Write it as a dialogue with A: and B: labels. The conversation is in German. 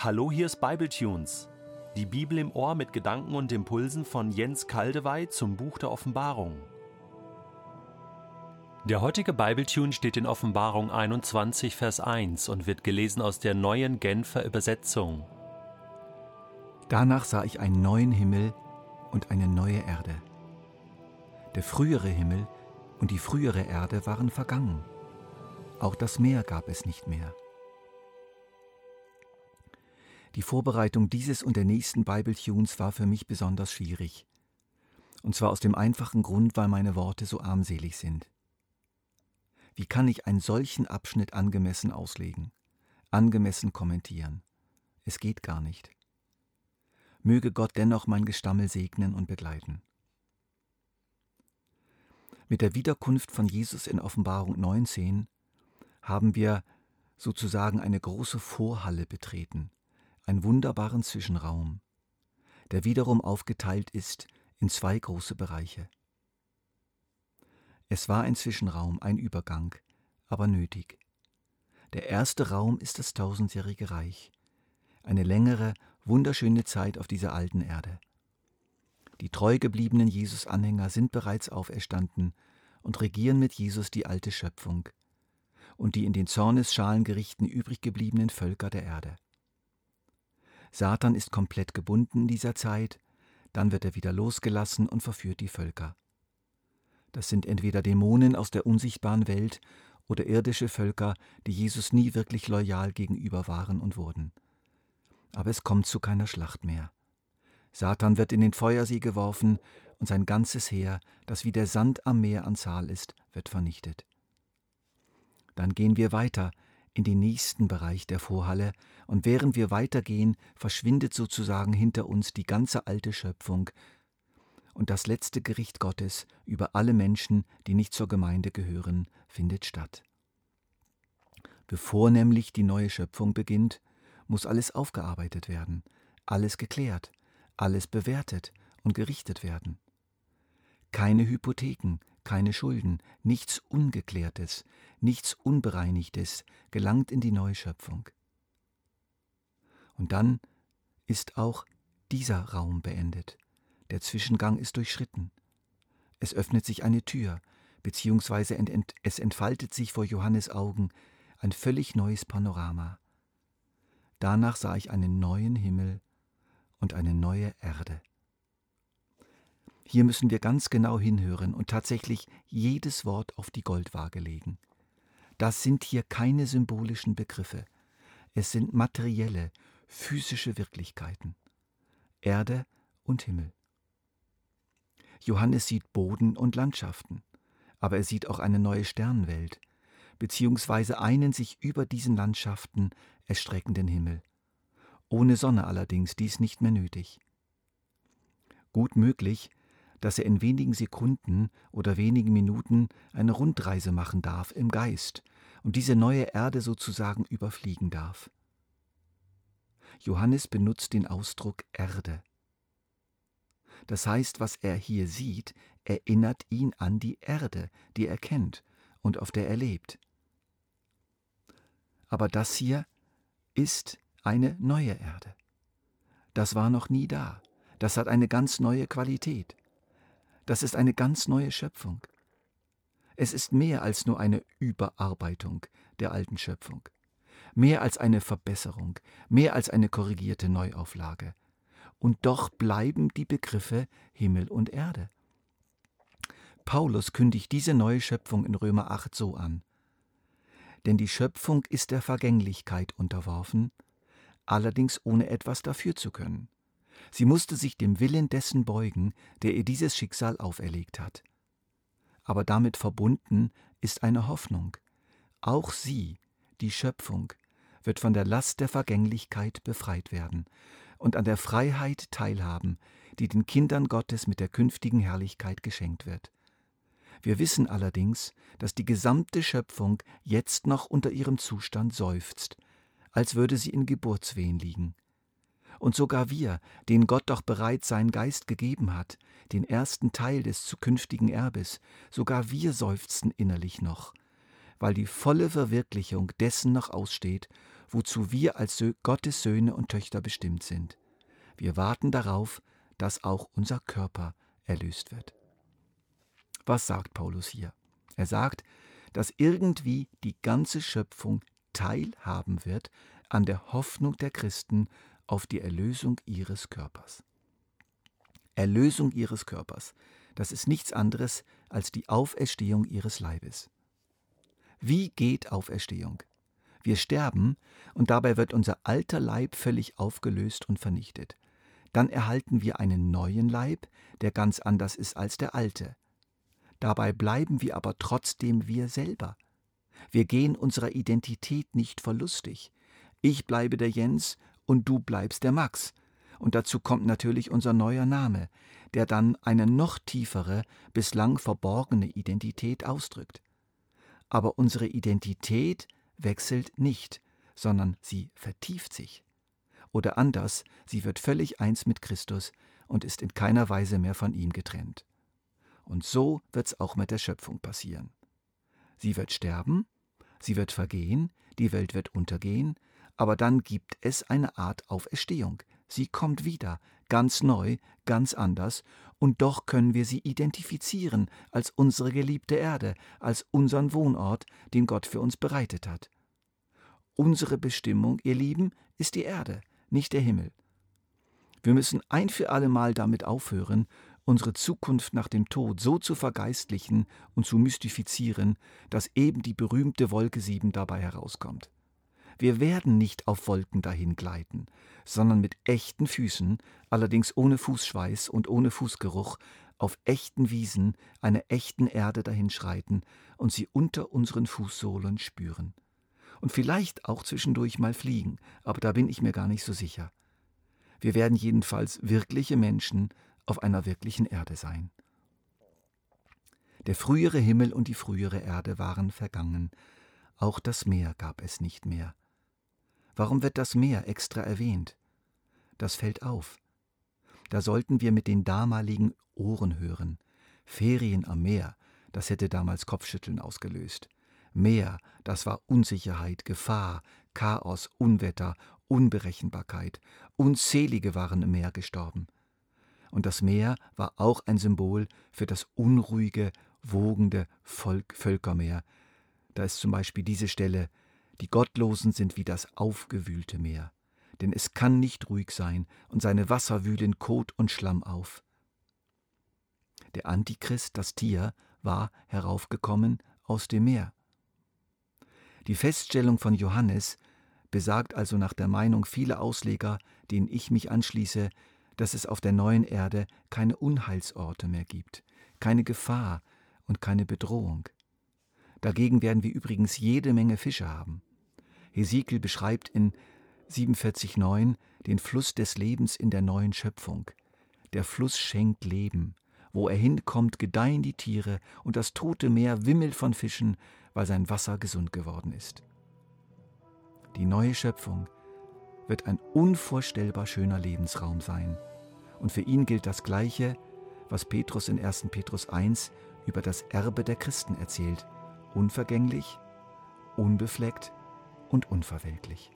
A: Hallo, hier ist Bibletunes. Die Bibel im Ohr mit Gedanken und Impulsen von Jens Kaldewey zum Buch der Offenbarung. Der heutige Bibletune steht in Offenbarung 21, Vers 1 und wird gelesen aus der neuen Genfer Übersetzung.
B: Danach sah ich einen neuen Himmel und eine neue Erde. Der frühere Himmel und die frühere Erde waren vergangen. Auch das Meer gab es nicht mehr. Die Vorbereitung dieses und der nächsten Bible-Tunes war für mich besonders schwierig. Und zwar aus dem einfachen Grund, weil meine Worte so armselig sind. Wie kann ich einen solchen Abschnitt angemessen auslegen, angemessen kommentieren? Es geht gar nicht. Möge Gott dennoch mein Gestammel segnen und begleiten. Mit der Wiederkunft von Jesus in Offenbarung 19 haben wir sozusagen eine große Vorhalle betreten, einen wunderbaren Zwischenraum, der wiederum aufgeteilt ist in zwei große Bereiche. Es war ein Zwischenraum, ein Übergang, aber nötig. Der erste Raum ist das tausendjährige Reich, eine längere, wunderschöne Zeit auf dieser alten Erde. Die treu gebliebenen Jesus-Anhänger sind bereits auferstanden und regieren mit Jesus die alte Schöpfung und die in den Zornesschalengerichten übrig gebliebenen Völker der Erde. Satan ist komplett gebunden in dieser Zeit, dann wird er wieder losgelassen und verführt die Völker. Das sind entweder Dämonen aus der unsichtbaren Welt oder irdische Völker, die Jesus nie wirklich loyal gegenüber waren und wurden. Aber es kommt zu keiner Schlacht mehr. Satan wird in den Feuersee geworfen und sein ganzes Heer, das wie der Sand am Meer an Zahl ist, wird vernichtet. Dann gehen wir weiter in den nächsten Bereich der Vorhalle, und während wir weitergehen, verschwindet sozusagen hinter uns die ganze alte Schöpfung und das letzte Gericht Gottes über alle Menschen, die nicht zur Gemeinde gehören, findet statt. Bevor nämlich die neue Schöpfung beginnt, muss alles aufgearbeitet werden, alles geklärt, alles bewertet und gerichtet werden. Keine Hypotheken, keine Schulden, nichts Ungeklärtes, nichts Unbereinigtes gelangt in die neue Schöpfung. Und dann ist auch dieser Raum beendet. Der Zwischengang ist durchschritten. Es öffnet sich eine Tür, beziehungsweise ent ent es entfaltet sich vor Johannes Augen ein völlig neues Panorama. Danach sah ich einen neuen Himmel und eine neue Erde. Hier müssen wir ganz genau hinhören und tatsächlich jedes Wort auf die Goldwaage legen. Das sind hier keine symbolischen Begriffe, es sind materielle, physische Wirklichkeiten. Erde und Himmel. Johannes sieht Boden und Landschaften, aber er sieht auch eine neue Sternenwelt, beziehungsweise einen sich über diesen Landschaften erstreckenden Himmel. Ohne Sonne allerdings dies nicht mehr nötig. Gut möglich, dass er in wenigen Sekunden oder wenigen Minuten eine Rundreise machen darf im Geist und diese neue Erde sozusagen überfliegen darf. Johannes benutzt den Ausdruck Erde. Das heißt, was er hier sieht, erinnert ihn an die Erde, die er kennt und auf der er lebt. Aber das hier ist eine neue Erde. Das war noch nie da. Das hat eine ganz neue Qualität. Das ist eine ganz neue Schöpfung. Es ist mehr als nur eine Überarbeitung der alten Schöpfung, mehr als eine Verbesserung, mehr als eine korrigierte Neuauflage. Und doch bleiben die Begriffe Himmel und Erde. Paulus kündigt diese neue Schöpfung in Römer 8 so an. Denn die Schöpfung ist der Vergänglichkeit unterworfen, allerdings ohne etwas dafür zu können. Sie musste sich dem Willen dessen beugen, der ihr dieses Schicksal auferlegt hat. Aber damit verbunden ist eine Hoffnung. Auch sie, die Schöpfung, wird von der Last der Vergänglichkeit befreit werden und an der Freiheit teilhaben, die den Kindern Gottes mit der künftigen Herrlichkeit geschenkt wird. Wir wissen allerdings, dass die gesamte Schöpfung jetzt noch unter ihrem Zustand seufzt, als würde sie in Geburtswehen liegen. Und sogar wir, denen Gott doch bereits seinen Geist gegeben hat, den ersten Teil des zukünftigen Erbes, sogar wir seufzen innerlich noch, weil die volle Verwirklichung dessen noch aussteht, wozu wir als Gottes Söhne und Töchter bestimmt sind. Wir warten darauf, dass auch unser Körper erlöst wird. Was sagt Paulus hier? Er sagt, dass irgendwie die ganze Schöpfung teilhaben wird an der Hoffnung der Christen auf die Erlösung ihres Körpers. Erlösung ihres Körpers, das ist nichts anderes als die Auferstehung ihres Leibes. Wie geht Auferstehung? Wir sterben und dabei wird unser alter Leib völlig aufgelöst und vernichtet. Dann erhalten wir einen neuen Leib, der ganz anders ist als der alte. Dabei bleiben wir aber trotzdem wir selber. Wir gehen unserer Identität nicht verlustig. Ich bleibe der Jens und du bleibst der Max. Und dazu kommt natürlich unser neuer Name, der dann eine noch tiefere, bislang verborgene Identität ausdrückt. Aber unsere Identität wechselt nicht, sondern sie vertieft sich. Oder anders, sie wird völlig eins mit Christus und ist in keiner Weise mehr von ihm getrennt. Und so wird's auch mit der Schöpfung passieren. Sie wird sterben, sie wird vergehen, die Welt wird untergehen, aber dann gibt es eine Art Auferstehung. Sie kommt wieder, ganz neu, ganz anders, und doch können wir sie identifizieren als unsere geliebte Erde, als unseren Wohnort, den Gott für uns bereitet hat. Unsere Bestimmung, ihr Lieben, ist die Erde, nicht der Himmel. Wir müssen ein für allemal damit aufhören, unsere Zukunft nach dem Tod so zu vergeistlichen und zu mystifizieren, dass eben die berühmte Wolke 7 dabei herauskommt. Wir werden nicht auf Wolken dahin gleiten, sondern mit echten Füßen, allerdings ohne Fußschweiß und ohne Fußgeruch, auf echten Wiesen, einer echten Erde dahinschreiten und sie unter unseren Fußsohlen spüren. Und vielleicht auch zwischendurch mal fliegen, aber da bin ich mir gar nicht so sicher. Wir werden jedenfalls wirkliche Menschen auf einer wirklichen Erde sein. Der frühere Himmel und die frühere Erde waren vergangen, auch das Meer gab es nicht mehr. Warum wird das Meer extra erwähnt? Das fällt auf. Da sollten wir mit den damaligen Ohren hören. Ferien am Meer, das hätte damals Kopfschütteln ausgelöst. Meer, das war Unsicherheit, Gefahr, Chaos, Unwetter, Unberechenbarkeit. Unzählige waren im Meer gestorben und das Meer war auch ein Symbol für das unruhige, wogende Volk Völkermeer. Da ist zum Beispiel diese Stelle, die Gottlosen sind wie das aufgewühlte Meer, denn es kann nicht ruhig sein, und seine Wasser wühlen Kot und Schlamm auf. Der Antichrist, das Tier, war heraufgekommen aus dem Meer. Die Feststellung von Johannes besagt also nach der Meinung vieler Ausleger, denen ich mich anschließe, dass es auf der neuen Erde keine Unheilsorte mehr gibt, keine Gefahr und keine Bedrohung. Dagegen werden wir übrigens jede Menge Fische haben. Hesekiel beschreibt in 47,9 den Fluss des Lebens in der neuen Schöpfung. Der Fluss schenkt Leben. Wo er hinkommt, gedeihen die Tiere und das tote Meer wimmelt von Fischen, weil sein Wasser gesund geworden ist. Die neue Schöpfung wird ein unvorstellbar schöner Lebensraum sein. Und für ihn gilt das Gleiche, was Petrus in 1. Petrus 1 über das Erbe der Christen erzählt. Unvergänglich, unbefleckt und unverwelklich.